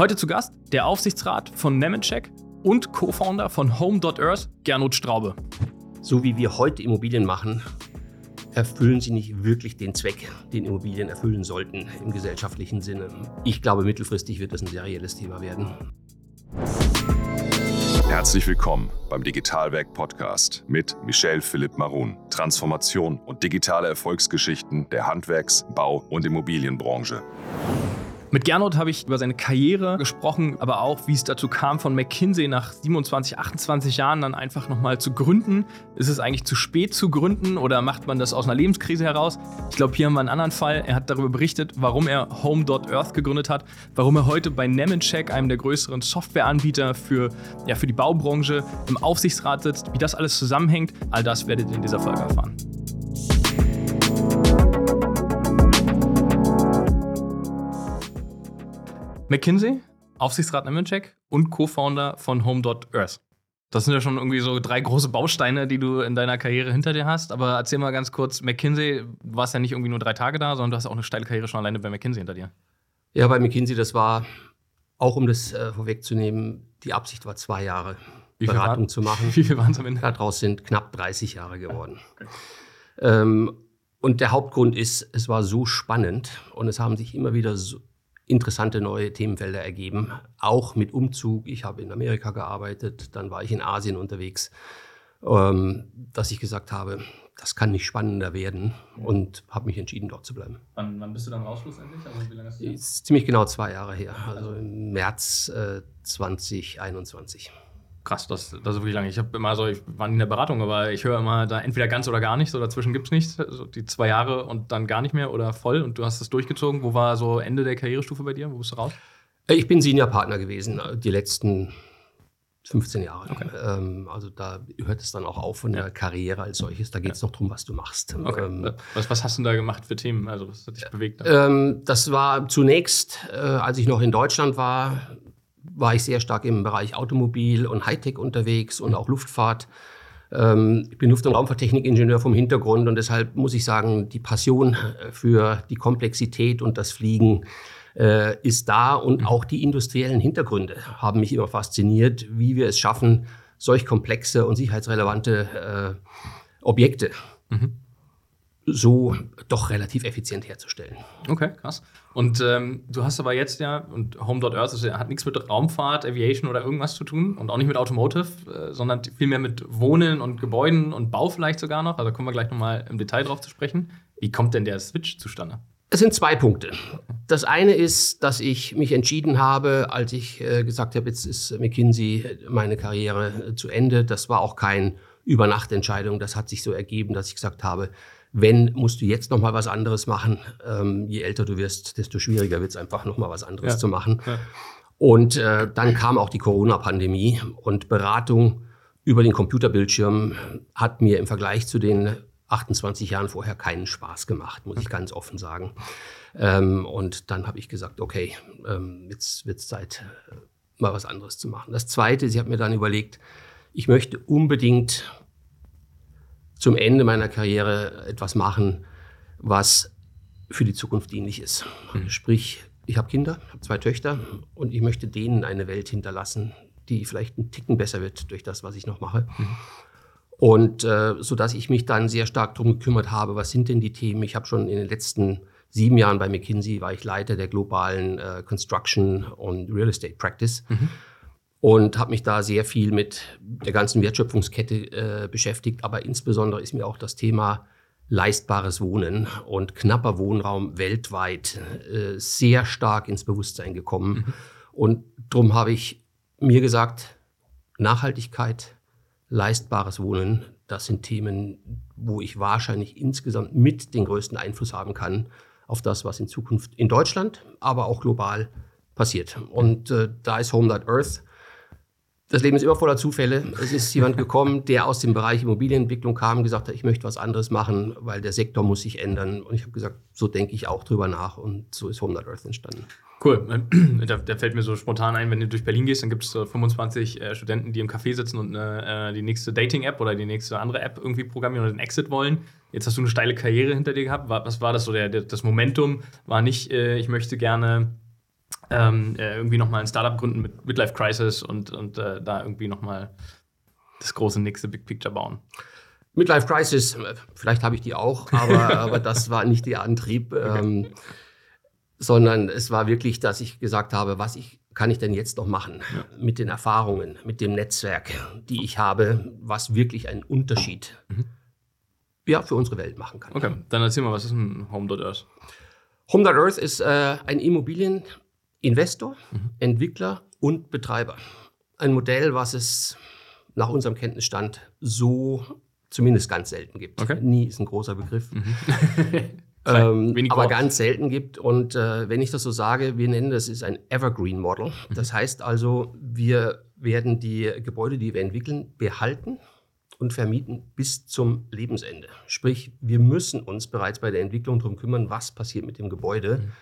Heute zu Gast der Aufsichtsrat von Nemetschek und Co-Founder von Home.Earth, Gernot Straube. So wie wir heute Immobilien machen, erfüllen sie nicht wirklich den Zweck, den Immobilien erfüllen sollten im gesellschaftlichen Sinne. Ich glaube, mittelfristig wird das ein serielles Thema werden. Herzlich willkommen beim Digitalwerk Podcast mit Michel Philipp Marun. Transformation und digitale Erfolgsgeschichten der Handwerks-, Bau- und Immobilienbranche. Mit Gernot habe ich über seine Karriere gesprochen, aber auch, wie es dazu kam, von McKinsey nach 27, 28 Jahren dann einfach nochmal zu gründen. Ist es eigentlich zu spät zu gründen oder macht man das aus einer Lebenskrise heraus? Ich glaube, hier haben wir einen anderen Fall. Er hat darüber berichtet, warum er Home.Earth gegründet hat, warum er heute bei Nemencheck, einem der größeren Softwareanbieter für, ja, für die Baubranche, im Aufsichtsrat sitzt, wie das alles zusammenhängt. All das werdet ihr in dieser Folge erfahren. McKinsey, Aufsichtsrat Nemetschek und Co-Founder von Home.Earth. Das sind ja schon irgendwie so drei große Bausteine, die du in deiner Karriere hinter dir hast. Aber erzähl mal ganz kurz, McKinsey, du warst ja nicht irgendwie nur drei Tage da, sondern du hast auch eine steile Karriere schon alleine bei McKinsey hinter dir. Ja, bei McKinsey, das war, auch um das äh, vorwegzunehmen, die Absicht war zwei Jahre Beratung waren- zu machen. Wie viel waren es am Ende? Daraus sind knapp 30 Jahre geworden. Ähm, und der Hauptgrund ist, es war so spannend und es haben sich immer wieder so interessante neue Themenfelder ergeben, auch mit Umzug. Ich habe in Amerika gearbeitet, dann war ich in Asien unterwegs, ähm, dass ich gesagt habe, das kann nicht spannender werden und habe mich entschieden, dort zu bleiben. Wann, wann bist du dann raus schlussendlich? Also wie lange ist Das ist ziemlich genau zwei Jahre her, also im März äh, 2021. Krass, das, das ist wirklich lange. Ich habe immer so, ich war nie in der Beratung, aber ich höre immer da entweder ganz oder gar nichts, so dazwischen gibt es nichts. So die zwei Jahre und dann gar nicht mehr oder voll und du hast es durchgezogen. Wo war so Ende der Karrierestufe bei dir? Wo bist du raus? Äh, Ich bin Senior-Partner gewesen, äh, die letzten 15 Jahre. Ähm, also da hört es dann auch auf von der Karriere als solches. Da geht es noch darum, was du machst. Okay. Ähm, was, was hast du da gemacht für Themen? Also, was hat dich bewegt? ähm, das war zunächst, äh, als ich noch in Deutschland war, war ich sehr stark im Bereich Automobil und Hightech unterwegs und auch Luftfahrt. Ähm, ich bin Luft- und Raumfahrttechnikingenieur vom Hintergrund und deshalb muss ich sagen, die Passion äh, für die Komplexität und das Fliegen äh, ist da und auch die industriellen Hintergründe haben mich immer fasziniert, wie wir es schaffen, solch komplexe und sicherheitsrelevante äh, Objekte so doch relativ effizient herzustellen. Okay, krass. Und ähm, du hast aber jetzt ja, und Home.Earth ist hat nichts mit Raumfahrt, Aviation oder irgendwas zu tun und auch nicht mit Automotive, äh, sondern vielmehr mit Wohnen und Gebäuden und Bau vielleicht sogar noch. Also kommen wir gleich nochmal im Detail drauf zu sprechen. Wie kommt denn der Switch zustande? Es sind zwei Punkte. Das eine ist, dass ich mich entschieden habe, als ich äh, gesagt habe, jetzt ist McKinsey meine Karriere äh, zu Ende. Das war auch kein Übernachtentscheidung. Das hat sich so ergeben, dass ich gesagt habe, wenn, musst du jetzt noch mal was anderes machen. Ähm, je älter du wirst, desto schwieriger wird es einfach noch mal was anderes Ja. zu machen. Ja. Und äh, dann kam auch die Corona-Pandemie und Beratung über den Computerbildschirm hat mir im Vergleich zu den 28 Jahren vorher keinen Spaß gemacht, muss ich ganz offen sagen. Ähm, und dann habe ich gesagt, okay, ähm, jetzt wird es Zeit, äh, mal was anderes zu machen. Das Zweite, ich habe mir dann überlegt, ich möchte unbedingt zum Ende meiner Karriere etwas machen, was für die Zukunft dienlich ist. Sprich, ich habe Kinder, habe zwei Töchter und ich möchte denen eine Welt hinterlassen, die vielleicht einen Ticken besser wird durch das, was ich noch mache. Und äh, so dass ich mich dann sehr stark darum gekümmert habe, was sind denn die Themen? Ich habe schon in den letzten sieben Jahren bei McKinsey war ich Leiter der globalen äh, Construction und Real Estate Practice und habe mich da sehr viel mit der ganzen Wertschöpfungskette äh, beschäftigt. Aber insbesondere ist mir auch das Thema leistbares Wohnen und knapper Wohnraum weltweit äh, sehr stark ins Bewusstsein gekommen. Und darum habe ich mir gesagt, Nachhaltigkeit, leistbares Wohnen, das sind Themen, wo ich wahrscheinlich insgesamt mit den größten Einfluss haben kann auf das, was in Zukunft in Deutschland, aber auch global passiert. Und äh, da ist Home.Earth. Das Leben ist immer voller Zufälle. Es ist jemand gekommen, der aus dem Bereich Immobilienentwicklung kam und gesagt hat, ich möchte was anderes machen, weil der Sektor muss sich ändern. Und ich habe gesagt, so denke ich auch drüber nach. Und so ist Home.Earth entstanden. Cool. Da, da fällt mir so spontan ein, wenn du durch Berlin gehst, dann gibt es so 25 äh, Studenten, die im Café sitzen und äh, die nächste Dating-App oder die nächste andere App irgendwie programmieren oder den Exit wollen. Jetzt hast du eine steile Karriere hinter dir gehabt. Was war das so? Der, der, das Momentum war nicht, äh, ich möchte gerne ähm, äh, irgendwie nochmal ein Startup gründen mit Midlife Crisis und, und äh, da irgendwie nochmal das große nächste Big Picture bauen. Midlife Crisis, äh, vielleicht habe ich die auch, aber, aber das war nicht der Antrieb, okay. ähm, sondern es war wirklich, dass ich gesagt habe, was ich kann ich denn jetzt noch machen ja. mit den Erfahrungen, mit dem Netzwerk, die ich habe, was wirklich einen Unterschied mhm. ja, für unsere Welt machen kann. Okay, dann erzähl mal, was ist ein Home.earth? Home.earth ist äh, ein Immobilieninvestor, mhm. Entwickler und Betreiber. Ein Modell, was es nach unserem Kenntnisstand so zumindest ganz selten gibt. Okay. Nie ist ein großer Begriff. Mhm. ähm, aber ganz selten gibt. Und äh, wenn ich das so sage, wir nennen das ist ein Evergreen Model. Mhm. Das heißt also, wir werden die Gebäude, die wir entwickeln, behalten und vermieten bis zum Lebensende. Sprich, wir müssen uns bereits bei der Entwicklung darum kümmern, was passiert mit dem Gebäude. Mhm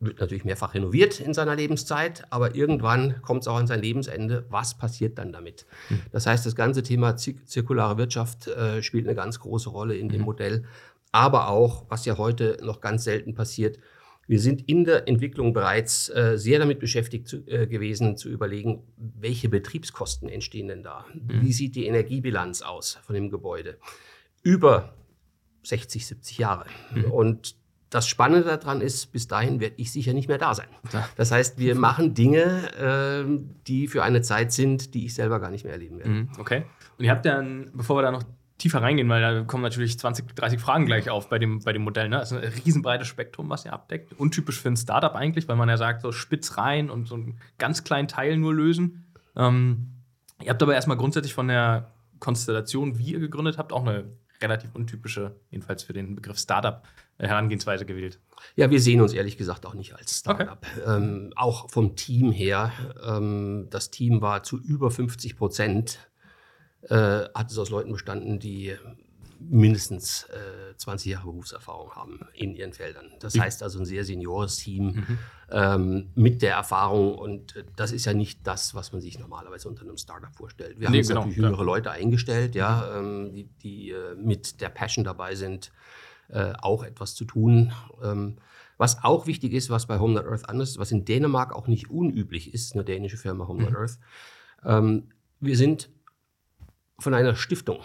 wird natürlich mehrfach renoviert in seiner Lebenszeit, aber irgendwann kommt es auch an sein Lebensende. Was passiert dann damit? Mhm. Das heißt, das ganze Thema zirkulare Wirtschaft äh, spielt eine ganz große Rolle in mhm. dem Modell. Aber auch, was ja heute noch ganz selten passiert, wir sind in der Entwicklung bereits äh, sehr damit beschäftigt zu, äh, gewesen, zu überlegen, welche Betriebskosten entstehen denn da? Mhm. Wie sieht die Energiebilanz aus von dem Gebäude? Über 60, 70 Jahre. Mhm. Und das Spannende daran ist, bis dahin werde ich sicher nicht mehr da sein. Das heißt, wir machen Dinge, äh, die für eine Zeit sind, die ich selber gar nicht mehr erleben werde. Mhm, okay. Und ihr habt dann, bevor wir da noch tiefer reingehen, weil da kommen natürlich 20, 30 Fragen gleich auf bei dem, bei dem Modell. Ne? Das ist ein riesenbreites Spektrum, was ihr abdeckt. Untypisch für ein Startup eigentlich, weil man ja sagt, so spitz rein und so einen ganz kleinen Teil nur lösen. Ähm, ihr habt aber erstmal grundsätzlich von der Konstellation, wie ihr gegründet habt, auch eine relativ untypische, jedenfalls für den Begriff Startup, Herangehensweise gewählt. Ja, wir sehen uns ehrlich gesagt auch nicht als Startup. Okay. Ähm, auch vom Team her. Ähm, das Team war zu über 50 Prozent äh, hat es aus Leuten bestanden, die mindestens äh, 20 Jahre Berufserfahrung haben in ihren Feldern. Das mhm. heißt also ein sehr seniores Team mhm. ähm, mit der Erfahrung und äh, das ist ja nicht das, was man sich normalerweise unter einem Startup vorstellt. Wir nee, haben genau, natürlich jüngere ja. Leute eingestellt, ja, ähm, die, die äh, mit der Passion dabei sind, äh, auch etwas zu tun. Ähm, was auch wichtig ist, was bei Home Earth anders ist, was in Dänemark auch nicht unüblich ist, eine dänische Firma Home mhm. Earth. Ähm, wir sind von einer Stiftung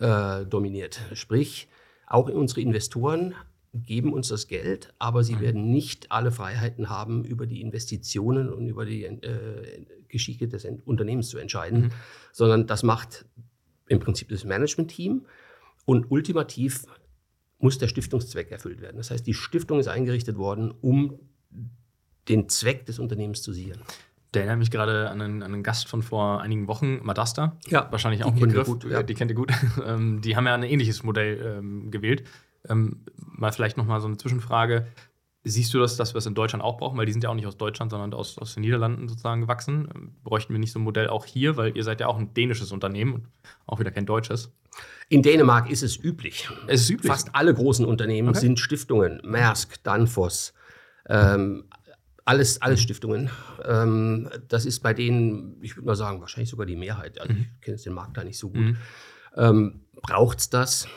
äh, dominiert. Sprich, auch unsere Investoren geben uns das Geld, aber sie mhm. werden nicht alle Freiheiten haben, über die Investitionen und über die äh, Geschicke des Unternehmens zu entscheiden, mhm. sondern das macht im Prinzip das Management-Team und ultimativ muss der Stiftungszweck erfüllt werden. Das heißt, die Stiftung ist eingerichtet worden, um den Zweck des Unternehmens zu sichern. Der erinnert mich gerade an einen, an einen, Gast von vor einigen Wochen, Madasta. Ja. Wahrscheinlich auch ein Begriff. Gut, ja. Die kennt ihr gut. Ähm, die haben ja ein ähnliches Modell ähm, gewählt. Ähm, mal vielleicht noch mal so eine Zwischenfrage. Siehst du das, dass wir es in Deutschland auch brauchen? Weil die sind ja auch nicht aus Deutschland, sondern aus, aus den Niederlanden sozusagen gewachsen. Bräuchten wir nicht so ein Modell auch hier? Weil ihr seid ja auch ein dänisches Unternehmen und auch wieder kein deutsches. In Dänemark ist es üblich. Es ist üblich. Fast alle großen Unternehmen okay. sind Stiftungen. Maersk, Danfoss, ähm, alles, alles Stiftungen. Ähm, das ist bei denen, ich würde mal sagen, wahrscheinlich sogar die Mehrheit. Also ich kenne den Markt da nicht so gut. Mhm. Ähm, Braucht es das?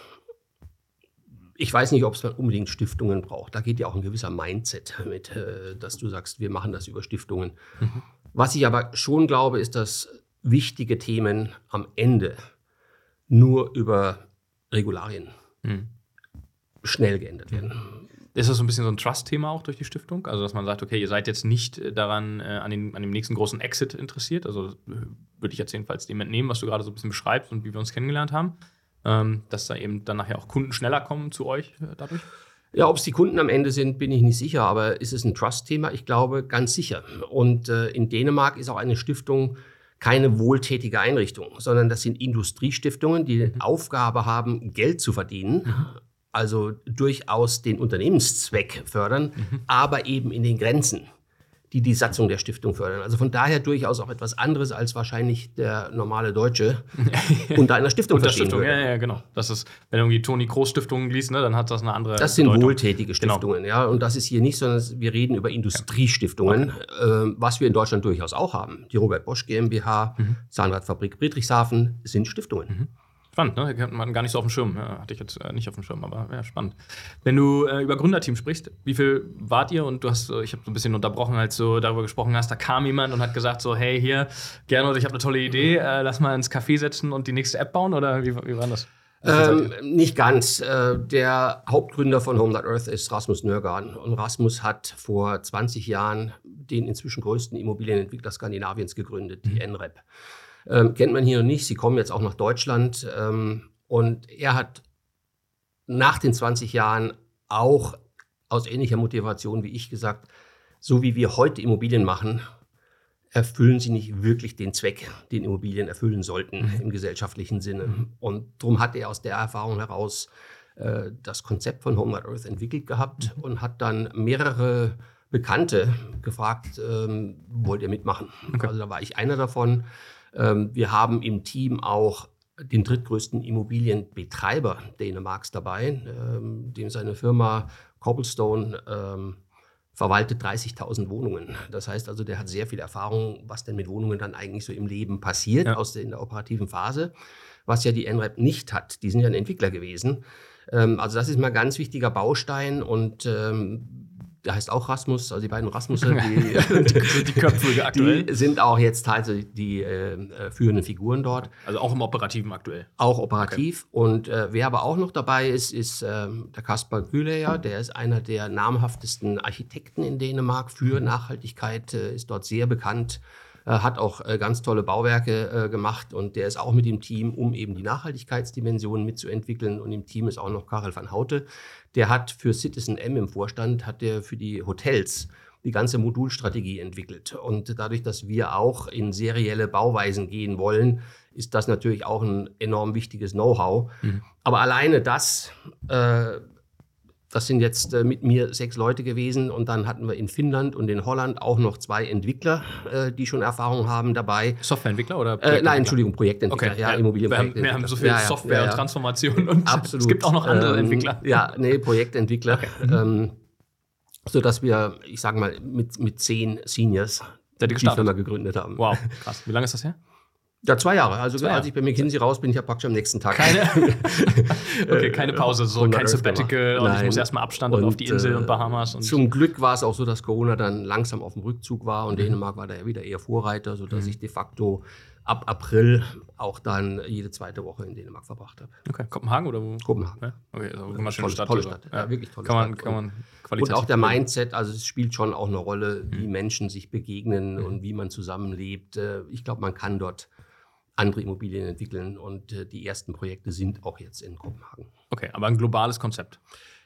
Ich weiß nicht, ob es unbedingt Stiftungen braucht. Da geht ja auch ein gewisser Mindset mit, äh, dass du sagst, wir machen das über Stiftungen. Mhm. Was ich aber schon glaube, ist, dass wichtige Themen am Ende nur über Regularien mhm. schnell geändert werden. Ist das so ein bisschen so ein Trust-Thema auch durch die Stiftung? Also, dass man sagt, okay, ihr seid jetzt nicht äh, daran, äh, an, den, an dem nächsten großen Exit interessiert. Also, äh, würde ich jetzt jedenfalls dem entnehmen, was du gerade so ein bisschen beschreibst und wie wir uns kennengelernt haben. Ähm, dass da eben dann nachher auch Kunden schneller kommen zu euch äh, dadurch? Ja, ob es die Kunden am Ende sind, bin ich nicht sicher, aber ist es ein Trust-Thema? Ich glaube, ganz sicher. Und äh, in Dänemark ist auch eine Stiftung keine wohltätige Einrichtung, sondern das sind Industriestiftungen, die die Aufgabe haben, Geld zu verdienen. Mhm also durchaus den Unternehmenszweck fördern, mhm. aber eben in den Grenzen, die die Satzung der Stiftung fördern. Also von daher durchaus auch etwas anderes als wahrscheinlich der normale Deutsche unter einer Stiftung unter Stiftung, würde. Ja, ja, genau. Das ist, wenn du irgendwie Toni Groß Stiftungen liest, ne, dann hat das eine andere Das sind Bedeutung. wohltätige genau. Stiftungen, genau. ja. Und das ist hier nicht, sondern wir reden über Industriestiftungen, okay. äh, was wir in Deutschland durchaus auch haben. Die Robert Bosch GmbH, mhm. Zahnradfabrik Friedrichshafen sind Stiftungen. Mhm. Spannend, ne? Hat man gar nicht so auf dem Schirm. Ja, hatte ich jetzt äh, nicht auf dem Schirm, aber ja, spannend. Wenn du äh, über Gründerteam sprichst, wie viel wart ihr? Und du hast, äh, ich habe so ein bisschen unterbrochen, als du darüber gesprochen hast, da kam jemand und hat gesagt so, hey, hier, Gernot, ich habe eine tolle Idee, äh, lass mal ins Café setzen und die nächste App bauen? Oder wie, wie war das? Ähm, nicht ganz. Äh, der Hauptgründer von Home Earth ist Rasmus Nörgarden. Und Rasmus hat vor 20 Jahren den inzwischen größten Immobilienentwickler Skandinaviens gegründet, die mhm. Ähm, kennt man hier noch nicht. Sie kommen jetzt auch nach Deutschland. Ähm, und er hat nach den 20 Jahren auch aus ähnlicher Motivation wie ich gesagt, so wie wir heute Immobilien machen, erfüllen sie nicht wirklich den Zweck, den Immobilien erfüllen sollten mhm. im gesellschaftlichen Sinne. Mhm. Und darum hat er aus der Erfahrung heraus äh, das Konzept von Home Earth entwickelt gehabt mhm. und hat dann mehrere Bekannte gefragt, ähm, wollt ihr mitmachen? Okay. Also da war ich einer davon. Ähm, wir haben im Team auch den drittgrößten Immobilienbetreiber Dänemarks dabei, ähm, dem seine Firma Cobblestone ähm, verwaltet 30.000 Wohnungen. Das heißt also, der hat sehr viel Erfahrung, was denn mit Wohnungen dann eigentlich so im Leben passiert, ja. aus der, in der operativen Phase, was ja die NREP nicht hat. Die sind ja ein Entwickler gewesen. Ähm, also das ist mal ein ganz wichtiger Baustein und ähm, der heißt auch Rasmus, also die beiden Rasmusse, die, die, Köpfe aktuell. Die sind auch jetzt teilweise die äh, führenden Figuren dort. Also auch im Operativen aktuell. Auch operativ. Okay. Und äh, wer aber auch noch dabei ist, ist äh, der Kaspar Güleyer. Der ist einer der namhaftesten Architekten in Dänemark für Nachhaltigkeit, äh, ist dort sehr bekannt äh, hat auch äh, ganz tolle Bauwerke äh, gemacht und der ist auch mit dem Team, um eben die Nachhaltigkeitsdimensionen mitzuentwickeln. Und im Team ist auch noch Karel van Houte. Der hat für Citizen M im Vorstand, hat der für die Hotels die ganze Modulstrategie entwickelt. Und dadurch, dass wir auch in serielle Bauweisen gehen wollen, ist das natürlich auch ein enorm wichtiges Know-how. Mhm. Aber alleine das äh, das sind jetzt äh, mit mir sechs Leute gewesen und dann hatten wir in Finnland und in Holland auch noch zwei Entwickler, äh, die schon Erfahrung haben dabei. Softwareentwickler oder? Äh, nein, Entschuldigung, Projektentwickler. Okay. Ja, Immobilienprojektentwickler. Wir, haben, wir haben so viel ja, Software ja, und Transformation und Absolut. es gibt auch noch andere ähm, Entwickler. Ja, nee, Projektentwickler. Okay. Ähm, sodass wir, ich sage mal, mit, mit zehn Seniors die Firma gegründet haben. Wow, krass. Wie lange ist das her? Ja, zwei Jahre. Also zwei Jahre. als ich bei McKinsey raus bin, ich habe praktisch am nächsten Tag. Keine, okay, keine Pause, so kein Sabbatical und ich muss erstmal Abstand und, auf die Insel und äh, Bahamas. Und zum Glück war es auch so, dass Corona dann langsam auf dem Rückzug war und mhm. Dänemark war da ja wieder eher Vorreiter, sodass mhm. ich de facto ab April auch dann jede zweite Woche in Dänemark verbracht habe. Okay, Kopenhagen oder wo? Kopenhagen. Ja? Okay, also immer schöne tolle, Stadt. Tolle Stadt. Ja, wirklich tolle kann man, Stadt. Kann man und auch der Mindset, also es spielt schon auch eine Rolle, wie mhm. Menschen sich begegnen mhm. und wie man zusammenlebt. Äh, ich glaube, man kann dort andere Immobilien entwickeln und äh, die ersten Projekte sind auch jetzt in Kopenhagen. Okay, aber ein globales Konzept.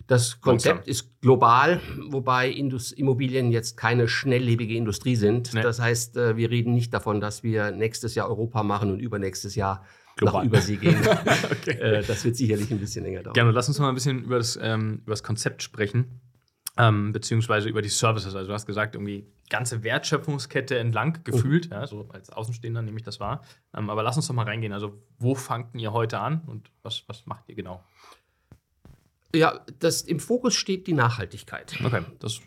Das Konzept ist global, wobei Indus Immobilien jetzt keine schnelllebige Industrie sind. Nee. Das heißt, äh, wir reden nicht davon, dass wir nächstes Jahr Europa machen und übernächstes Jahr Global. nach Übersee gehen. okay. äh, das wird sicherlich ein bisschen länger dauern. Gerne, lass uns mal ein bisschen über das, ähm, über das Konzept sprechen ähm, beziehungsweise über die Services. Also du hast gesagt, irgendwie ganze Wertschöpfungskette entlang mhm. gefühlt. Mhm. Ja, so als Außenstehender nehme ich das wahr. Ähm, aber lass uns doch mal reingehen. Also wo fangt ihr heute an und was, was macht ihr genau? Ja, das, im Fokus steht die Nachhaltigkeit. Okay, das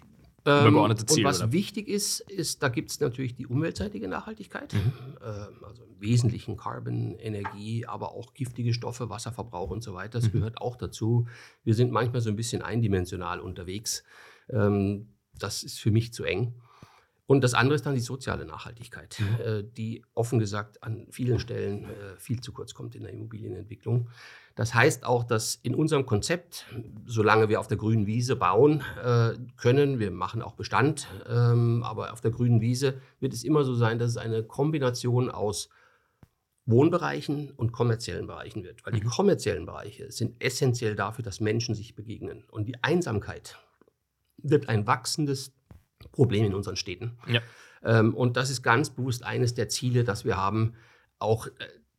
übergeordnete Ziel. Und was oder? wichtig ist, ist, da gibt es natürlich die umweltseitige Nachhaltigkeit, mhm. ähm, also im Wesentlichen Carbon, Energie, aber auch giftige Stoffe, Wasserverbrauch und so weiter. Das mhm. gehört auch dazu. Wir sind manchmal so ein bisschen eindimensional unterwegs. Ähm, das ist für mich zu eng. Und das andere ist dann die soziale Nachhaltigkeit, mhm. äh, die offen gesagt an vielen Stellen äh, viel zu kurz kommt in der Immobilienentwicklung. Das heißt auch, dass in unserem Konzept, solange wir auf der grünen Wiese bauen äh, können, wir machen auch Bestand, ähm, aber auf der grünen Wiese wird es immer so sein, dass es eine Kombination aus Wohnbereichen und kommerziellen Bereichen wird. Weil die mhm. kommerziellen Bereiche sind essentiell dafür, dass Menschen sich begegnen. Und die Einsamkeit wird ein wachsendes Problem in unseren Städten. Ja. Ähm, und das ist ganz bewusst eines der Ziele, dass wir haben, auch äh,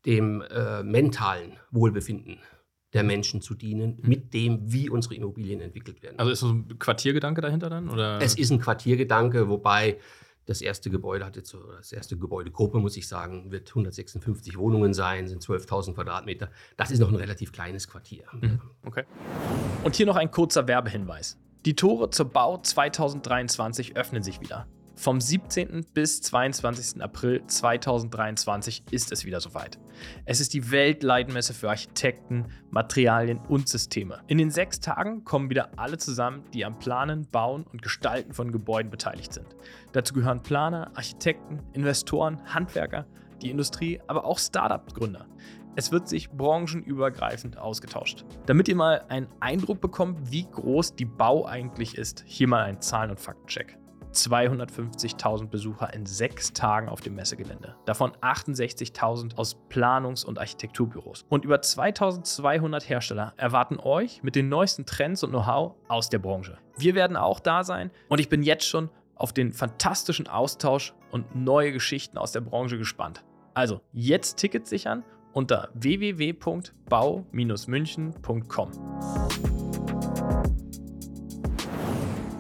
dem äh, mentalen Wohlbefinden der Menschen zu dienen, mhm. mit dem, wie unsere Immobilien entwickelt werden. Also ist so ein Quartiergedanke dahinter dann? Oder? Es ist ein Quartiergedanke, wobei das erste Gebäude hat jetzt so, das erste Gebäudegruppe, muss ich sagen, wird 156 Wohnungen sein, sind 12.000 Quadratmeter. Das ist noch ein relativ kleines Quartier. Mhm. Okay. Und hier noch ein kurzer Werbehinweis. Die Tore zur Bau 2023 öffnen sich wieder. Vom 17. bis 22. April 2023 ist es wieder soweit. Es ist die Weltleitmesse für Architekten, Materialien und Systeme. In den sechs Tagen kommen wieder alle zusammen, die am Planen, Bauen und Gestalten von Gebäuden beteiligt sind. Dazu gehören Planer, Architekten, Investoren, Handwerker, die Industrie, aber auch Startup-Gründer. Es wird sich branchenübergreifend ausgetauscht. Damit ihr mal einen Eindruck bekommt, wie groß die Bau eigentlich ist, hier mal ein Zahlen- und Faktencheck. 250.000 Besucher in sechs Tagen auf dem Messegelände. Davon 68.000 aus Planungs- und Architekturbüros. Und über 2200 Hersteller erwarten euch mit den neuesten Trends und Know-how aus der Branche. Wir werden auch da sein und ich bin jetzt schon auf den fantastischen Austausch und neue Geschichten aus der Branche gespannt. Also jetzt Tickets sichern unter www.bau-münchen.com.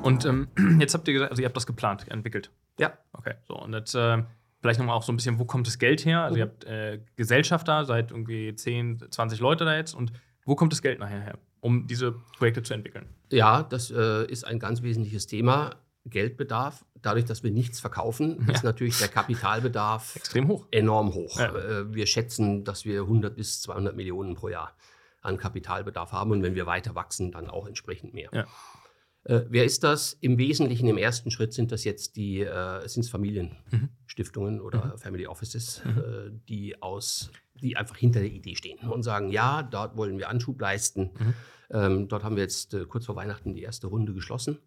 Und ähm, jetzt habt ihr gesagt, also ihr habt das geplant, entwickelt. Ja. Okay, so und jetzt äh, vielleicht nochmal auch so ein bisschen, wo kommt das Geld her? Also Mhm. ihr habt äh, Gesellschafter, seid irgendwie 10, 20 Leute da jetzt und wo kommt das Geld nachher her, um diese Projekte zu entwickeln? Ja, das äh, ist ein ganz wesentliches Thema. Geldbedarf. Dadurch, dass wir nichts verkaufen, ist natürlich der Kapitalbedarf Extrem hoch. enorm hoch. Ja. Äh, Wir schätzen, dass wir 100 bis 200 Millionen pro Jahr an Kapitalbedarf haben und wenn wir weiter wachsen, dann auch entsprechend mehr. Ja. Äh, wer ist das? Im Wesentlichen im ersten Schritt sind das jetzt die äh, sind's Familienstiftungen oder Family Offices, äh, die aus die einfach hinter der Idee stehen und sagen, ja, dort wollen wir Anschub leisten. Ähm, dort haben wir jetzt äh, kurz vor Weihnachten die erste Runde geschlossen.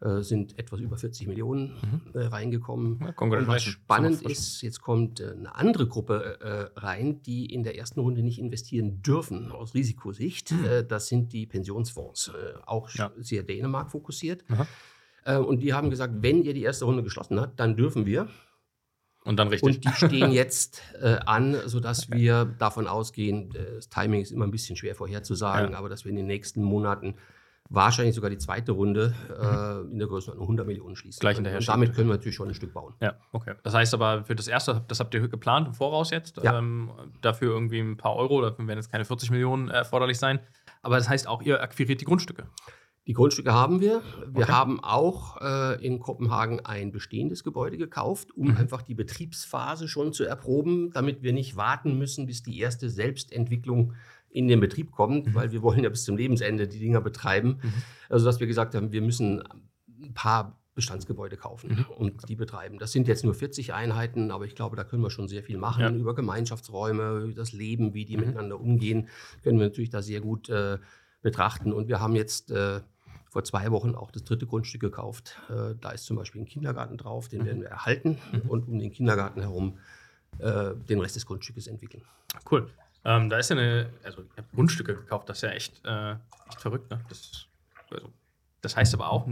Äh, sind etwas über 40 Millionen äh, reingekommen. Ja, Und was spannend ist, jetzt kommt äh, eine andere Gruppe äh, rein, die in der ersten Runde nicht investieren dürfen aus Risikosicht. Äh, das sind die Pensionsfonds, äh, auch Ja. sehr Dänemark fokussiert. Äh, und die haben gesagt, wenn ihr die erste Runde geschlossen habt, dann dürfen wir. Und dann richtig. Und die stehen jetzt äh, an, sodass wir davon ausgehen, äh, das Timing ist immer ein bisschen schwer vorherzusagen, Ja. aber dass wir in den nächsten Monaten wahrscheinlich sogar die zweite Runde äh, in der Größenordnung 100 Millionen schließen. Mhm. Gleich hinterher Und damit können wir natürlich schon ein Stück bauen. Ja, okay. Das heißt aber für das erste, das habt ihr geplant im Voraus jetzt. Ja. Ähm, dafür irgendwie ein paar Euro, dafür werden jetzt keine 40 Millionen erforderlich sein. Aber das heißt auch, ihr akquiriert die Grundstücke. Die Grundstücke haben wir. Wir Okay. haben auch äh, in Kopenhagen ein bestehendes Gebäude gekauft, um Mhm. einfach die Betriebsphase schon zu erproben, damit wir nicht warten müssen, bis die erste Selbstentwicklung in den Betrieb kommt, Mhm. weil wir wollen ja bis zum Lebensende die Dinger betreiben. Mhm. Also dass wir gesagt haben, wir müssen ein paar Bestandsgebäude kaufen Mhm. und die betreiben. Das sind jetzt nur 40 Einheiten, aber ich glaube, da können wir schon sehr viel machen Ja. über Gemeinschaftsräume, über das Leben, wie die Mhm. miteinander umgehen, können wir natürlich da sehr gut äh, betrachten. Und wir haben jetzt äh, vor zwei Wochen auch das dritte Grundstück gekauft. Äh, da ist zum Beispiel ein Kindergarten drauf, den Mhm. werden wir erhalten Mhm. und um den Kindergarten herum äh, den Rest des Grundstückes entwickeln. Cool. Ähm, da ist ja eine, also ihr habt Grundstücke gekauft, das ist ja echt, äh, echt verrückt. Ne? Das, also, das heißt aber auch,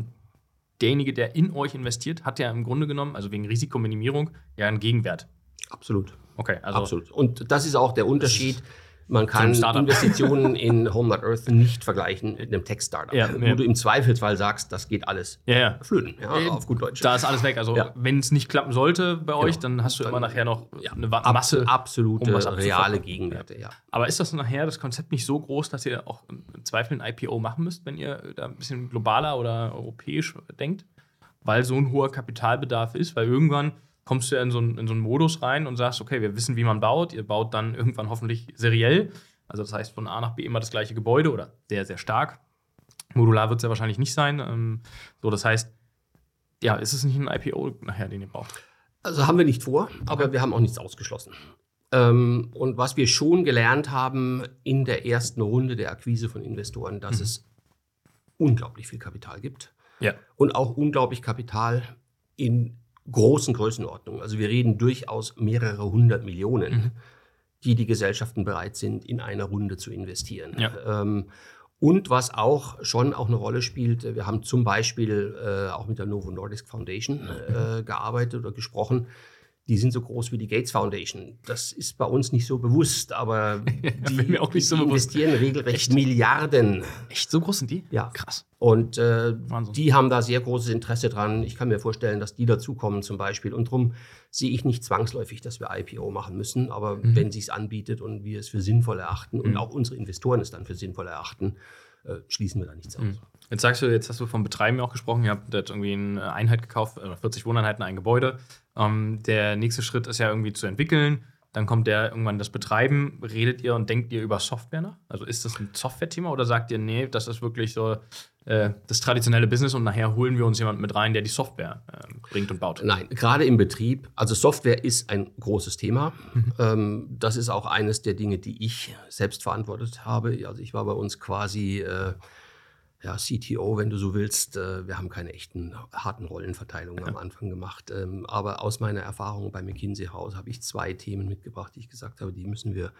derjenige, der in euch investiert, hat ja im Grunde genommen, also wegen Risikominimierung, ja einen Gegenwert. Absolut. Okay, also Absolut. Und das ist auch der Unterschied. Man kann. Investitionen in Home Not Earth nicht vergleichen mit einem Tech-Startup, Ja, wo ja. du im Zweifelsfall sagst, das geht alles Ja, ja. flöten, ja, auf gut Deutsch. Da ist alles weg. Also, Ja. wenn es nicht klappen sollte bei euch, Genau. dann hast du Dann- immer nachher noch ja, eine Masse. absolute um reale Gegenwerte, ja. Aber ist das nachher das Konzept nicht so groß, dass ihr auch im Zweifel ein IPO machen müsst, wenn ihr da ein bisschen globaler oder europäisch denkt? Weil so ein hoher Kapitalbedarf ist, weil irgendwann kommst du ja in so, einen, in so einen Modus rein und sagst, okay, wir wissen, wie man baut. Ihr baut dann irgendwann hoffentlich seriell. Also das heißt von A nach B immer das gleiche Gebäude oder sehr, sehr stark. Modular wird es ja wahrscheinlich nicht sein. Ähm, so, das heißt, ja, ist es nicht ein IPO nachher, den ihr braucht? Also haben wir nicht vor, aber wir haben auch nichts ausgeschlossen. Ähm, und was wir schon gelernt haben in der ersten Runde der Akquise von Investoren, dass Mhm. es unglaublich viel Kapital gibt Ja. und auch unglaublich Kapital in großen Größenordnungen. Also wir reden durchaus mehrere hundert Millionen, Mhm. die die Gesellschaften bereit sind, in einer Runde zu investieren. Ja. Ähm, und was auch schon auch eine Rolle spielt, wir haben zum Beispiel äh, auch mit der Novo Nordisk Foundation äh, gearbeitet oder gesprochen. Die sind so groß wie die Gates Foundation. Das ist bei uns nicht so bewusst, aber die, mir auch nicht so bewusst. investieren regelrecht Milliarden. Echt, so groß sind die? Ja. Krass. Und äh, die haben da sehr großes Interesse dran. Ich kann mir vorstellen, dass die dazukommen zum Beispiel. Und darum sehe ich nicht zwangsläufig, dass wir IPO machen müssen. Aber Mhm. wenn sich anbietet und wir es für sinnvoll erachten Mhm. und auch unsere Investoren es dann für sinnvoll erachten, äh, schließen wir da nichts aus. Jetzt sagst du, jetzt hast du vom Betreiben auch gesprochen, ihr habt jetzt irgendwie eine Einheit gekauft, 40 Wohneinheiten, ein Gebäude. Ähm, der nächste Schritt ist ja irgendwie zu entwickeln. Dann kommt der irgendwann das Betreiben. Redet ihr und denkt ihr über Software nach? Also ist das ein Software-Thema oder sagt ihr, nee, das ist wirklich so äh, das traditionelle Business und nachher holen wir uns jemanden mit rein, der die Software äh, bringt und baut? Nein, gerade im Betrieb, also Software ist ein großes Thema. Mhm. Ähm, das ist auch eines der Dinge, die ich selbst verantwortet habe. Also ich war bei uns quasi äh, ja, CTO, wenn du so willst. Äh, wir haben keine echten harten Rollenverteilungen ja. am Anfang gemacht. Ähm, aber aus meiner Erfahrung bei McKinsey House habe ich zwei Themen mitgebracht, die ich gesagt habe, die müssen wir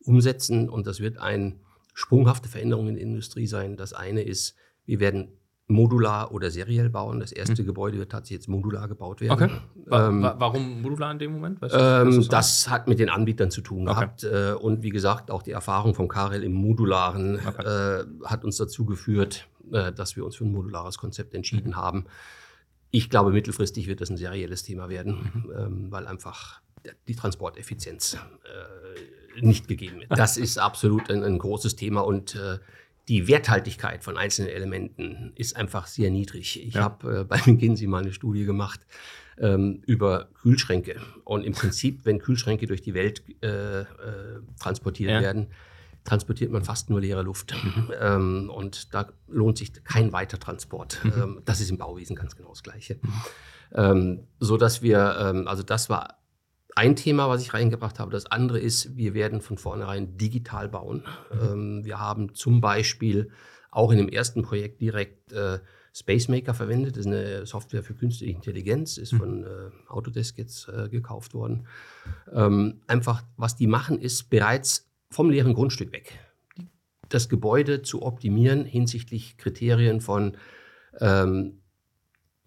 umsetzen. Und das wird eine sprunghafte Veränderung in der Industrie sein. Das eine ist, wir werden modular oder seriell bauen. Das erste mhm. Gebäude wird tatsächlich jetzt modular gebaut werden. Okay. Ähm, warum modular in dem Moment? Weißt du, ähm, das, hat mit den Anbietern zu tun okay. gehabt. Äh, und wie gesagt, auch die Erfahrung von Karel im Modularen okay. äh, hat uns dazu geführt, äh, dass wir uns für ein modulares Konzept entschieden mhm. haben. Ich glaube, mittelfristig wird das ein serielles Thema werden, mhm. ähm, weil einfach die Transporteffizienz äh, nicht gegeben ist. Das ist absolut ein, ein großes Thema und äh, die Werthaltigkeit von einzelnen Elementen ist einfach sehr niedrig. Ich ja. habe äh, bei McKinsey mal eine Studie gemacht ähm, über Kühlschränke. Und im Prinzip, wenn Kühlschränke durch die Welt äh, äh, transportiert ja. werden, transportiert man fast nur leere Luft. Mhm. Ähm, und da lohnt sich kein Weitertransport. Mhm. Ähm, das ist im Bauwesen ganz genau das Gleiche. Mhm. So dass wir, ähm, also das war ein Thema, was ich reingebracht habe. Das andere ist, wir werden von vornherein digital bauen. Mhm. Ähm, wir haben zum Beispiel auch in dem ersten Projekt direkt äh, Spacemaker verwendet. Das ist eine Software für künstliche Intelligenz, ist mhm. von äh, Autodesk jetzt äh, gekauft worden. Ähm, einfach, was die machen, ist bereits vom leeren Grundstück weg das Gebäude zu optimieren hinsichtlich Kriterien von ähm,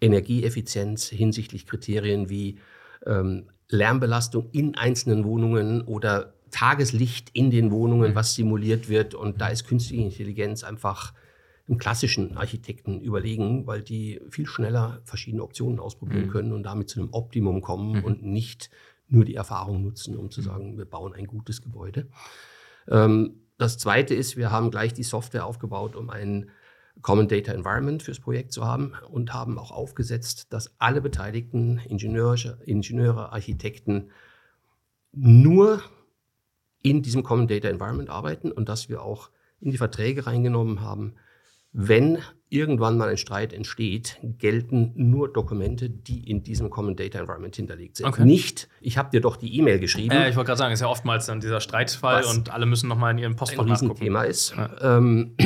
Energieeffizienz, hinsichtlich Kriterien wie ähm, Lärmbelastung in einzelnen Wohnungen oder Tageslicht in den Wohnungen, mhm. was simuliert wird. Und da ist künstliche Intelligenz einfach im klassischen Architekten überlegen, weil die viel schneller verschiedene Optionen ausprobieren mhm. können und damit zu einem Optimum kommen mhm. und nicht nur die Erfahrung nutzen, um zu sagen, wir bauen ein gutes Gebäude. Ähm, das Zweite ist, wir haben gleich die Software aufgebaut, um einen Common Data Environment fürs Projekt zu haben und haben auch aufgesetzt, dass alle beteiligten Ingenieure, Ingenieure Architekten nur in diesem Common Data Environment arbeiten und dass wir auch in die Verträge reingenommen haben, wenn irgendwann mal ein Streit entsteht, gelten nur Dokumente, die in diesem Common Data Environment hinterlegt sind. Okay. Nicht, ich habe dir doch die E-Mail geschrieben. Äh, ich wollte gerade sagen, ist ja oftmals dann dieser Streitfall und alle müssen nochmal in ihren Postfach ein Riesenthema ist. Ja. Ähm,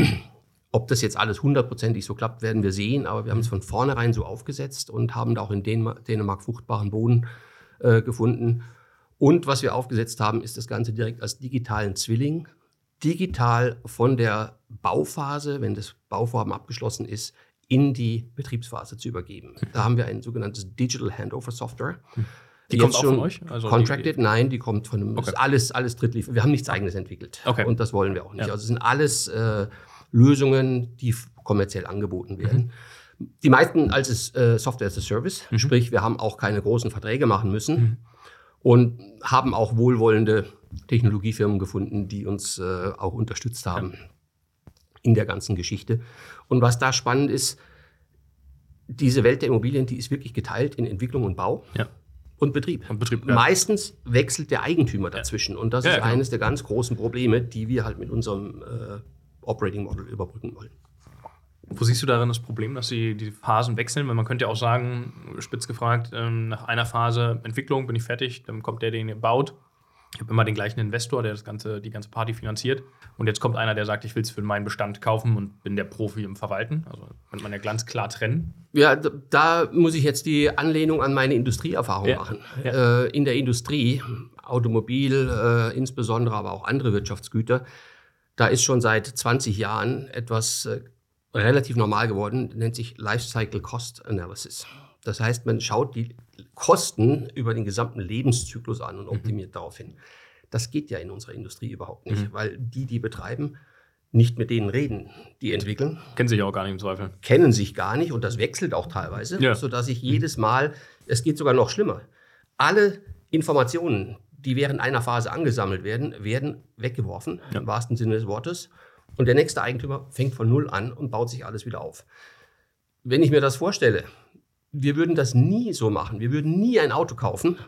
ob das jetzt alles hundertprozentig so klappt, werden wir sehen, aber wir haben es von vornherein so aufgesetzt und haben da auch in Dänemark fruchtbaren Boden äh, gefunden. Und was wir aufgesetzt haben, ist das Ganze direkt als digitalen Zwilling, digital von der Bauphase, wenn das Bauvorhaben abgeschlossen ist, in die Betriebsphase zu übergeben. Da haben wir ein sogenanntes Digital Handover Software. Die, die kommt auch von euch? Also contracted? Die, nein, die kommt von einem. Okay. alles, alles Drittliefer. Wir haben nichts eigenes entwickelt. Okay. Und das wollen wir auch nicht. Ja. Also es sind alles äh, Lösungen, die kommerziell angeboten werden. Mhm. Die meisten als es, äh, Software as a Service, mhm. sprich, wir haben auch keine großen Verträge machen müssen mhm. und haben auch wohlwollende Technologiefirmen gefunden, die uns äh, auch unterstützt haben ja. in der ganzen Geschichte. Und was da spannend ist, diese Welt der Immobilien, die ist wirklich geteilt in Entwicklung und Bau. Ja. Und Betrieb. Und Betrieb ja. Meistens wechselt der Eigentümer dazwischen. Und das ist eines der ganz großen Probleme, die wir halt mit unserem äh, Operating Model überbrücken wollen. Wo siehst du darin das Problem, dass sie die Phasen wechseln? Weil man könnte ja auch sagen, spitz gefragt, ähm, nach einer Phase Entwicklung bin ich fertig, dann kommt der, den ihr baut. Ich habe immer den gleichen Investor, der das ganze, die ganze Party finanziert. Und jetzt kommt einer, der sagt, ich will es für meinen Bestand kaufen und bin der Profi im Verwalten. Also könnte man ja ganz klar trennen. Ja, da muss ich jetzt die Anlehnung an meine Industrieerfahrung ja. machen. Ja. Äh, in der Industrie, Automobil äh, insbesondere, aber auch andere Wirtschaftsgüter, da ist schon seit 20 Jahren etwas äh, relativ normal geworden, nennt sich Lifecycle Cost Analysis. Das heißt, man schaut die Kosten über den gesamten Lebenszyklus an und mhm. optimiert mhm. darauf hin. Das geht ja in unserer Industrie überhaupt nicht, mhm. weil die, die betreiben, nicht mit denen reden, die entwickeln. Kennen sich auch gar nicht im Zweifel. Kennen sich gar nicht und das wechselt auch teilweise, ja. sodass ich jedes Mal, es geht sogar noch schlimmer, alle Informationen, die während einer Phase angesammelt werden, werden weggeworfen, ja. im wahrsten Sinne des Wortes. Und der nächste Eigentümer fängt von Null an und baut sich alles wieder auf. Wenn ich mir das vorstelle, wir würden das nie so machen. Wir würden nie ein Auto kaufen,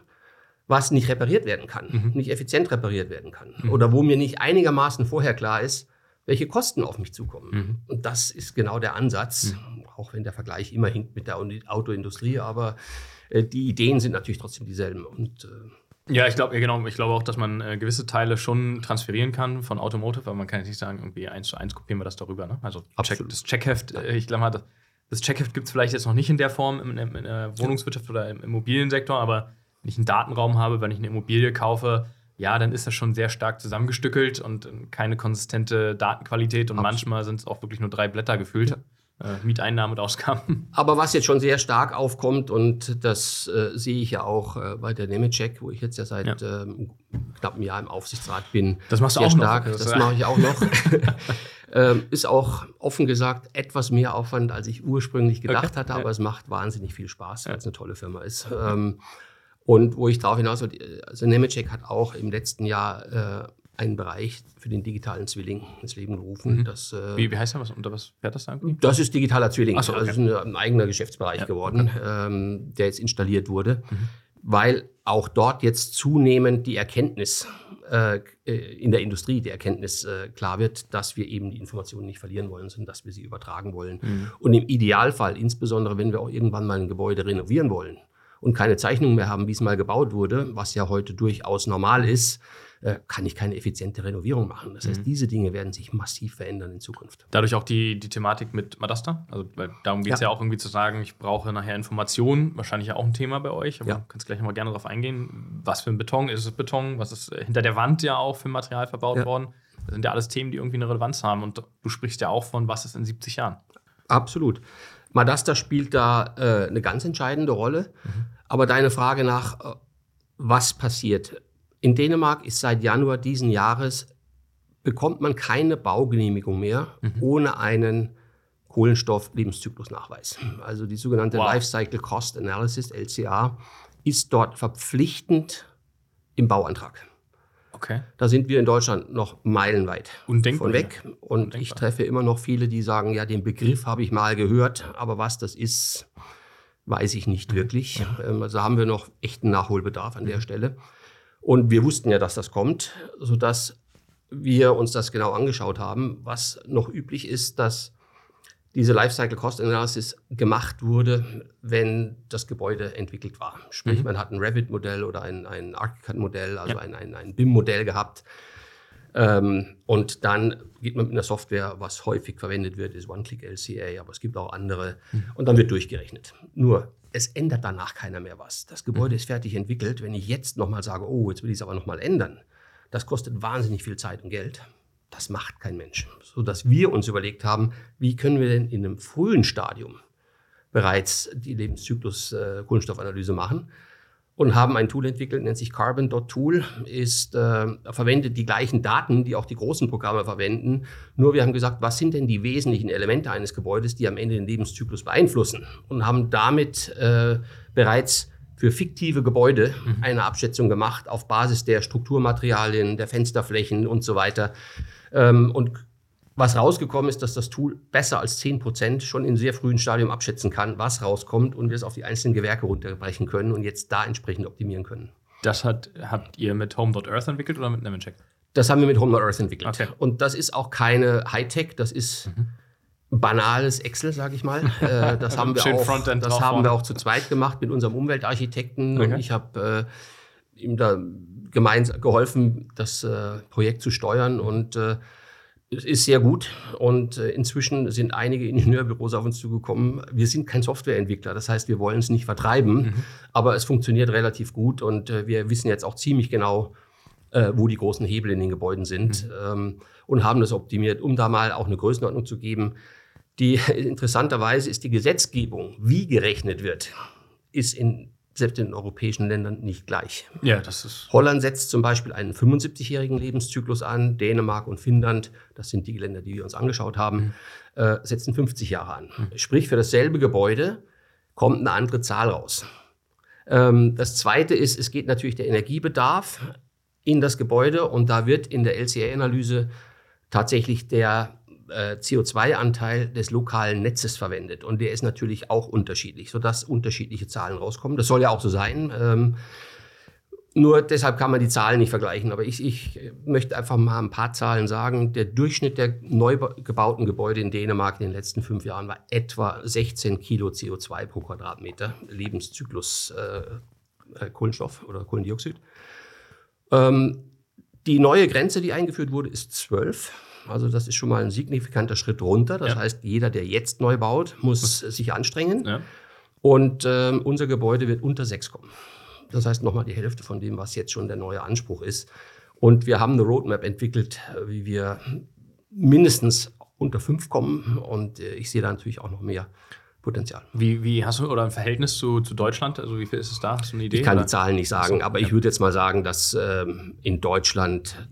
was nicht repariert werden kann, mhm. nicht effizient repariert werden kann. Mhm. Oder wo mir nicht einigermaßen vorher klar ist, welche Kosten auf mich zukommen. Mhm. Und das ist genau der Ansatz, mhm. auch wenn der Vergleich immer hinkt mit der Autoindustrie, aber äh, die Ideen sind natürlich trotzdem dieselben. Und, äh, ja, ich glaube, genau, ich glaube auch, dass man äh, gewisse Teile schon transferieren kann von Automotive, aber man kann jetzt nicht sagen, irgendwie eins zu eins kopieren wir das darüber. Ne? Also Check, das Checkheft, äh, ich glaube mal, das, das Checkheft gibt es vielleicht jetzt noch nicht in der Form in, in, in der Wohnungswirtschaft oder im Immobiliensektor, aber wenn ich einen Datenraum habe, wenn ich eine Immobilie kaufe, ja, dann ist das schon sehr stark zusammengestückelt und keine konsistente Datenqualität und Absolut. manchmal sind es auch wirklich nur drei Blätter gefüllt. Ja. Äh, Mieteinnahmen und Ausgaben. Aber was jetzt schon sehr stark aufkommt, und das äh, sehe ich ja auch äh, bei der Nemetschek, wo ich jetzt ja seit ja. Ähm, knapp einem Jahr im Aufsichtsrat bin. Das machst du sehr auch stark. noch. Das, das mache ich auch noch. ähm, ist auch offen gesagt etwas mehr Aufwand, als ich ursprünglich gedacht okay. hatte, aber ja. es macht wahnsinnig viel Spaß, weil es eine tolle Firma ist. Ähm, und wo ich darauf hinaus will, also Nemetschek hat auch im letzten Jahr äh, einen Bereich für den digitalen Zwilling ins Leben gerufen. Mhm. Das, äh, wie, wie, heißt der? Was, unter was fährt das dann? Das ist digitaler Zwilling. So, okay. Also ist ein, ein, eigener Geschäftsbereich ja. geworden, okay. ähm, der jetzt installiert wurde, mhm. weil auch dort jetzt zunehmend die Erkenntnis äh, in der Industrie, die Erkenntnis äh, klar wird, dass wir eben die Informationen nicht verlieren wollen, sondern dass wir sie übertragen wollen. Mhm. Und im Idealfall, insbesondere wenn wir auch irgendwann mal ein Gebäude renovieren wollen, und keine Zeichnung mehr haben, wie es mal gebaut wurde, was ja heute durchaus normal ist, äh, kann ich keine effiziente Renovierung machen. Das heißt, mhm. diese Dinge werden sich massiv verändern in Zukunft. Dadurch auch die, die Thematik mit Madasta. Also darum geht es ja. ja. auch irgendwie zu sagen, ich brauche nachher Informationen, wahrscheinlich ja auch ein Thema bei euch, aber ja. du kannst gleich nochmal gerne darauf eingehen. Was für ein Beton ist es Beton? Was ist hinter der Wand ja auch für Material verbaut ja. worden? Das sind ja alles Themen, die irgendwie eine Relevanz haben. Und du sprichst ja auch von, was ist in 70 Jahren? Absolut. Madasta spielt da äh, eine ganz entscheidende Rolle. Mhm. Aber deine Frage nach, äh, was passiert? In Dänemark ist seit Januar diesen Jahres bekommt man keine Baugenehmigung mehr mhm. ohne einen Kohlenstoff-Lebenszyklusnachweis. Also die sogenannte wow. Lifecycle Cost Analysis, LCA, ist dort verpflichtend im Bauantrag. Okay. Da sind wir in Deutschland noch meilenweit Undenkbar, von weg. Und Undenkbar. ich treffe immer noch viele, die sagen, ja, den Begriff habe ich mal gehört, aber was das ist, weiß ich nicht wirklich. Ja. Ähm, also haben wir noch echten Nachholbedarf an der Stelle. Und wir wussten ja, dass das kommt, sodass wir uns das genau angeschaut haben. Was noch üblich ist, dass diese Lifecycle Cost Analysis gemacht wurde, wenn das Gebäude entwickelt war. Sprich, mhm. man hat ein Revit-Modell oder ein, ein ArchiCAD-Modell, also ja. ein, ein, ein BIM-Modell gehabt. Ähm, und dann geht man mit einer Software, was häufig verwendet wird, ist One-Click-LCA, aber es gibt auch andere. Mhm. Und dann wird durchgerechnet. Nur, es ändert danach keiner mehr was. Das Gebäude mhm. ist fertig entwickelt. Wenn ich jetzt nochmal sage, oh, jetzt will ich es aber nochmal ändern, das kostet wahnsinnig viel Zeit und Geld. Das macht kein Mensch. Sodass wir uns überlegt haben, wie können wir denn in einem frühen Stadium bereits die Lebenszyklus-Kohlenstoffanalyse äh, machen und haben ein Tool entwickelt, nennt sich Carbon.tool, ist äh, verwendet die gleichen Daten, die auch die großen Programme verwenden. Nur wir haben gesagt, was sind denn die wesentlichen Elemente eines Gebäudes, die am Ende den Lebenszyklus beeinflussen und haben damit äh, bereits für fiktive Gebäude mhm. eine Abschätzung gemacht auf Basis der Strukturmaterialien, der Fensterflächen und so weiter. Ähm, und was rausgekommen ist, dass das Tool besser als 10 Prozent schon in sehr frühen Stadium abschätzen kann, was rauskommt und wir es auf die einzelnen Gewerke runterbrechen können und jetzt da entsprechend optimieren können. Das hat, habt ihr mit Home.earth entwickelt oder mit Nemetschek? Das haben wir mit Home.earth entwickelt. Okay. Und das ist auch keine Hightech, das ist mhm. banales Excel, sage ich mal. Äh, das haben, wir auch, das haben wir auch zu zweit gemacht mit unserem Umweltarchitekten okay. und ich habe äh, ihm da gemeinsam geholfen, das äh, Projekt zu steuern und äh, ist sehr gut und äh, inzwischen sind einige Ingenieurbüros auf uns zugekommen. Wir sind kein Softwareentwickler, das heißt, wir wollen es nicht vertreiben, mhm. aber es funktioniert relativ gut und äh, wir wissen jetzt auch ziemlich genau, äh, wo die großen Hebel in den Gebäuden sind mhm. ähm, und haben das optimiert, um da mal auch eine Größenordnung zu geben. Die interessanterweise ist die Gesetzgebung, wie gerechnet wird, ist in selbst in den europäischen Ländern nicht gleich. Ja, das ist. Holland setzt zum Beispiel einen 75-jährigen Lebenszyklus an, Dänemark und Finnland, das sind die Länder, die wir uns angeschaut haben, mhm. äh, setzen 50 Jahre an. Mhm. Sprich, für dasselbe Gebäude kommt eine andere Zahl raus. Ähm, das zweite ist, es geht natürlich der Energiebedarf in das Gebäude und da wird in der LCA-Analyse tatsächlich der äh, CO2-Anteil des lokalen Netzes verwendet. Und der ist natürlich auch unterschiedlich, sodass unterschiedliche Zahlen rauskommen. Das soll ja auch so sein. Ähm, nur deshalb kann man die Zahlen nicht vergleichen. Aber ich, ich, möchte einfach mal ein paar Zahlen sagen. Der Durchschnitt der neu gebauten Gebäude in Dänemark in den letzten fünf Jahren war etwa 16 Kilo CO2 pro Quadratmeter Lebenszyklus äh, äh, Kohlenstoff oder Kohlendioxid. Ähm, die neue Grenze, die eingeführt wurde, ist 12. Also das ist schon mal ein signifikanter Schritt runter. Das ja. heißt, jeder, der jetzt neu baut, muss sich anstrengen. Ja. Und äh, unser Gebäude wird unter 6 kommen. Das heißt nochmal die Hälfte von dem, was jetzt schon der neue Anspruch ist. Und wir haben eine Roadmap entwickelt, wie wir mindestens unter 5 kommen. Und äh, ich sehe da natürlich auch noch mehr Potenzial. Wie, wie hast du oder ein Verhältnis zu, zu Deutschland? Also wie viel ist es da? Hast du eine Idee? Ich kann oder? die Zahlen nicht sagen, so, aber ja. ich würde jetzt mal sagen, dass ähm, in Deutschland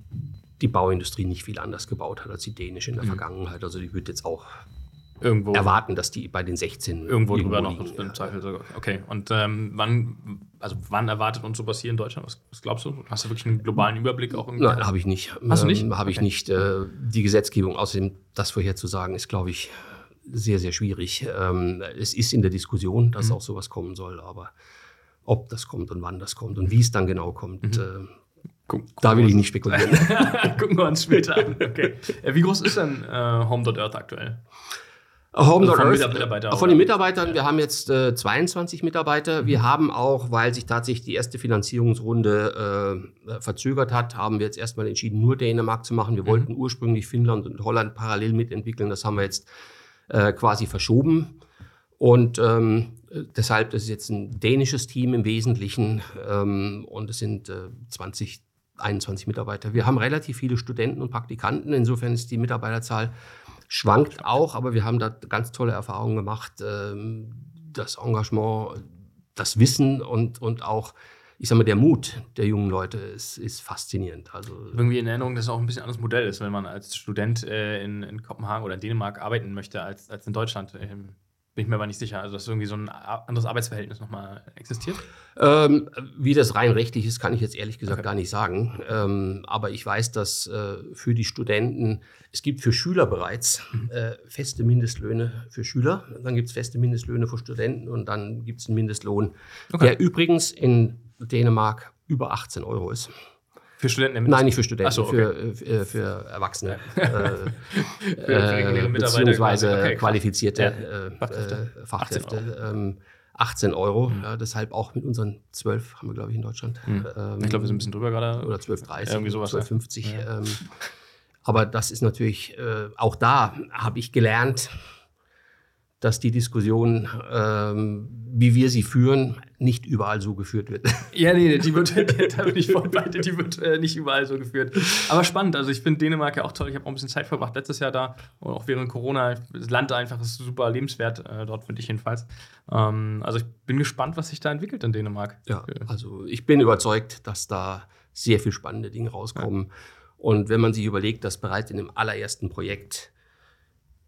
die Bauindustrie nicht viel anders gebaut hat als die dänische in der mhm. Vergangenheit. Also ich würde jetzt auch irgendwo erwarten, dass die bei den 16 irgendwo, irgendwo drüber noch im Zweifel sogar. Okay. Und ähm, wann, also wann erwartet uns sowas hier in Deutschland? Was, was, glaubst du? Hast du wirklich einen globalen Überblick auch? Nein, habe ich nicht. Hast du nicht? Ähm, habe ich nicht. Äh, die Gesetzgebung, außerdem das vorherzusagen, ist, glaube ich, sehr, sehr schwierig. Ähm, es ist in der Diskussion, dass mhm. auch sowas kommen soll, aber ob das kommt und wann das kommt und wie es dann genau kommt, mhm. äh, Guck, da will ich nicht spekulieren. gucken wir uns später an. Okay. Äh, wie groß ist denn äh, Home.earth aktuell? Home also von, Mitarbeiter, von den Mitarbeitern, ja. wir haben jetzt äh, 22 Mitarbeiter. Mhm. Wir haben auch, weil sich tatsächlich die erste Finanzierungsrunde äh, verzögert hat, haben wir jetzt erstmal entschieden, nur Dänemark zu machen. Wir mhm. wollten ursprünglich Finnland und Holland parallel mitentwickeln. Das haben wir jetzt äh, quasi verschoben. Und ähm, deshalb, das ist jetzt ein dänisches Team im Wesentlichen ähm, und es sind äh, 20, 21 Mitarbeiter. Wir haben relativ viele Studenten und Praktikanten, insofern ist die Mitarbeiterzahl schwankt auch, aber wir haben da ganz tolle Erfahrungen gemacht. Ähm, das Engagement, das Wissen und, und auch ich sag mal, der Mut der jungen Leute ist, ist faszinierend. Also irgendwie in Erinnerung, dass es auch ein bisschen anderes Modell ist, wenn man als Student äh, in, in, Kopenhagen oder in Dänemark arbeiten möchte als, als in Deutschland. Ähm, bin ich mir aber nicht sicher. Also, dass irgendwie so ein anderes Arbeitsverhältnis nochmal existiert? Ähm, wie das rein rechtlich ist, kann ich jetzt ehrlich gesagt okay. gar nicht sagen. Ähm, aber ich weiß, dass äh, für die Studenten, es gibt für Schüler bereits mhm. äh, feste Mindestlöhne für Schüler. Dann gibt es feste Mindestlöhne für Studenten und dann gibt es einen Mindestlohn, okay. der übrigens in Dänemark über 18 Euro ist. Für Studenten? Nein, nicht für Studenten, so, okay. für, äh, für Erwachsene. Ja. äh, für, äh, beziehungsweise okay, qualifizierte ja. Äh, Fachkräfte. Äh, Fachkräfte 18 Euro. Ähm, 18 Euro mhm. ja, deshalb auch mit unseren 12 haben wir, glaube ich, in Deutschland. Mhm. Ähm, ich glaube, wir sind ein bisschen drüber gerade. Oder 12,30, irgendwie sowas. 12,50. Ähm, aber das ist natürlich, äh, auch da habe ich gelernt, dass die Diskussion, ähm, wie wir sie führen, nicht überall so geführt wird. Ja, nee, die wird, da bin ich voll bei dir, die wird äh, nicht überall so geführt. Aber spannend, also ich finde Dänemark ja auch toll. Ich habe auch ein bisschen Zeit verbracht letztes Jahr da, auch während Corona. Das Land einfach ist super lebenswert, äh, dort finde ich jedenfalls. Ähm, also ich bin gespannt, was sich da entwickelt in Dänemark. Ja, also ich bin überzeugt, dass da sehr viel spannende Dinge rauskommen. Ja. Und wenn man sich überlegt, dass bereits in dem allerersten Projekt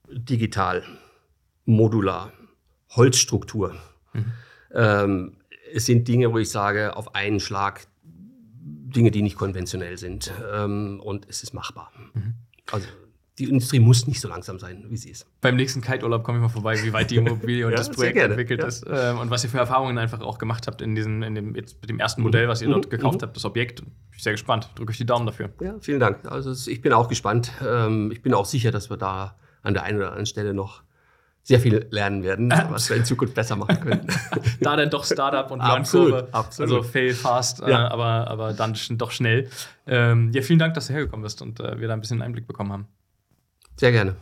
digital modular, Holzstruktur. Mhm. Ähm, es sind Dinge, wo ich sage, auf einen Schlag Dinge, die nicht konventionell sind. Ähm, und es ist machbar. Mhm. Also die Industrie muss nicht so langsam sein, wie sie ist. Beim nächsten Kite-Urlaub komme ich mal vorbei, wie weit die Immobilie und ja, das Projekt entwickelt ja. ist ähm, und was ihr für Erfahrungen einfach auch gemacht habt in, diesen, in dem, jetzt mit dem ersten Modell, was ihr mhm. dort gekauft mhm. habt, das Objekt. Bin ich sehr gespannt. Drücke euch die Daumen dafür. Ja, vielen Dank. Also ich bin auch gespannt. Ähm, ich bin auch sicher, dass wir da an der einen oder anderen Stelle noch sehr viel lernen werden, was wir in Zukunft besser machen können. da dann doch Startup und Lernkurve. Absolut. Also fail fast, äh, ja. äh, aber, aber dann doch schnell. Ähm, ja, vielen Dank, dass du hergekommen bist und äh, wir da ein bisschen Einblick bekommen haben. Sehr gerne.